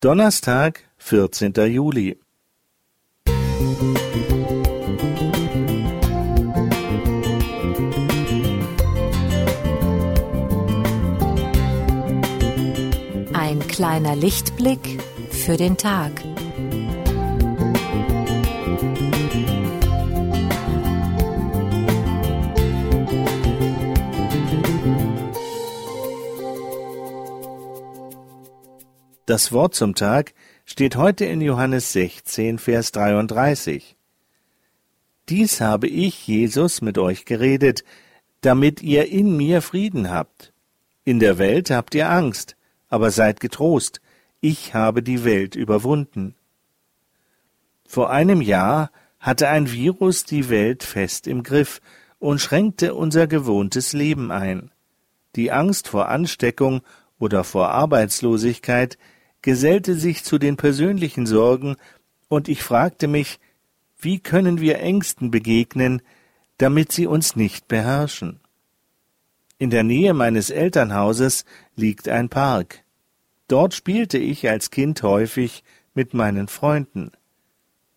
Donnerstag, vierzehnter Juli. Ein kleiner Lichtblick für den Tag. Das Wort zum Tag steht heute in Johannes 16, Vers 33. Dies habe ich, Jesus, mit euch geredet, damit ihr in mir Frieden habt. In der Welt habt ihr Angst, aber seid getrost, ich habe die Welt überwunden. Vor einem Jahr hatte ein Virus die Welt fest im Griff und schränkte unser gewohntes Leben ein. Die Angst vor Ansteckung oder vor Arbeitslosigkeit gesellte sich zu den persönlichen Sorgen, und ich fragte mich, wie können wir Ängsten begegnen, damit sie uns nicht beherrschen? In der Nähe meines Elternhauses liegt ein Park. Dort spielte ich als Kind häufig mit meinen Freunden.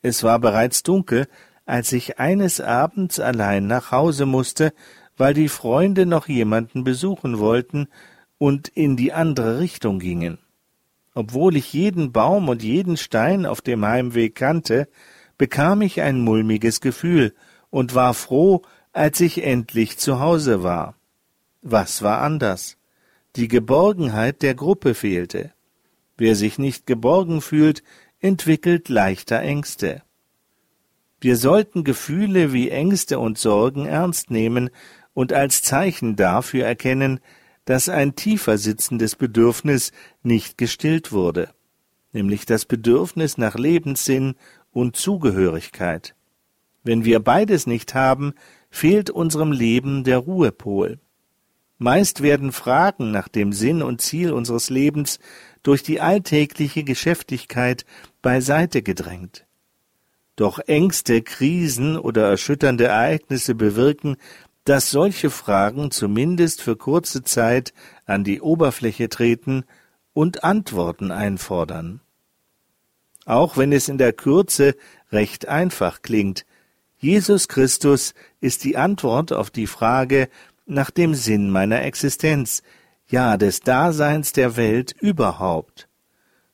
Es war bereits dunkel, als ich eines Abends allein nach Hause musste, weil die Freunde noch jemanden besuchen wollten und in die andere Richtung gingen. Obwohl ich jeden Baum und jeden Stein auf dem Heimweg kannte, bekam ich ein mulmiges Gefühl und war froh, als ich endlich zu Hause war. Was war anders? Die Geborgenheit der Gruppe fehlte. Wer sich nicht geborgen fühlt, entwickelt leichter Ängste. Wir sollten Gefühle wie Ängste und Sorgen ernst nehmen und als Zeichen dafür erkennen, dass ein tiefer sitzendes Bedürfnis nicht gestillt wurde, nämlich das Bedürfnis nach Lebenssinn und Zugehörigkeit. Wenn wir beides nicht haben, fehlt unserem Leben der Ruhepol. Meist werden Fragen nach dem Sinn und Ziel unseres Lebens durch die alltägliche Geschäftigkeit beiseite gedrängt. Doch Ängste, Krisen oder erschütternde Ereignisse bewirken, dass solche Fragen zumindest für kurze Zeit an die Oberfläche treten und Antworten einfordern. Auch wenn es in der Kürze recht einfach klingt, Jesus Christus ist die Antwort auf die Frage nach dem Sinn meiner Existenz, ja des Daseins der Welt überhaupt.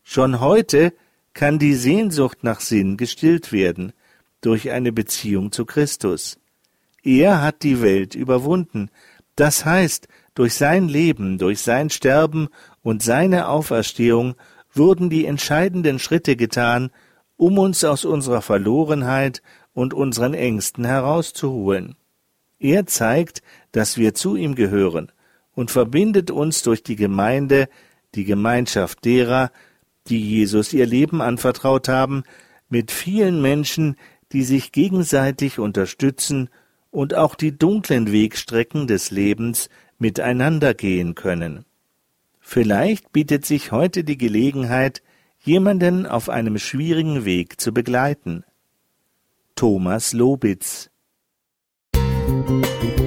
Schon heute kann die Sehnsucht nach Sinn gestillt werden durch eine Beziehung zu Christus. Er hat die Welt überwunden. Das heißt, durch sein Leben, durch sein Sterben und seine Auferstehung wurden die entscheidenden Schritte getan, um uns aus unserer Verlorenheit und unseren Ängsten herauszuholen. Er zeigt, dass wir zu ihm gehören und verbindet uns durch die Gemeinde, die Gemeinschaft derer, die Jesus ihr Leben anvertraut haben, mit vielen Menschen, die sich gegenseitig unterstützen und auch die dunklen Wegstrecken des Lebens miteinander gehen können. Vielleicht bietet sich heute die Gelegenheit, jemanden auf einem schwierigen Weg zu begleiten. Thomas Lobitz Musik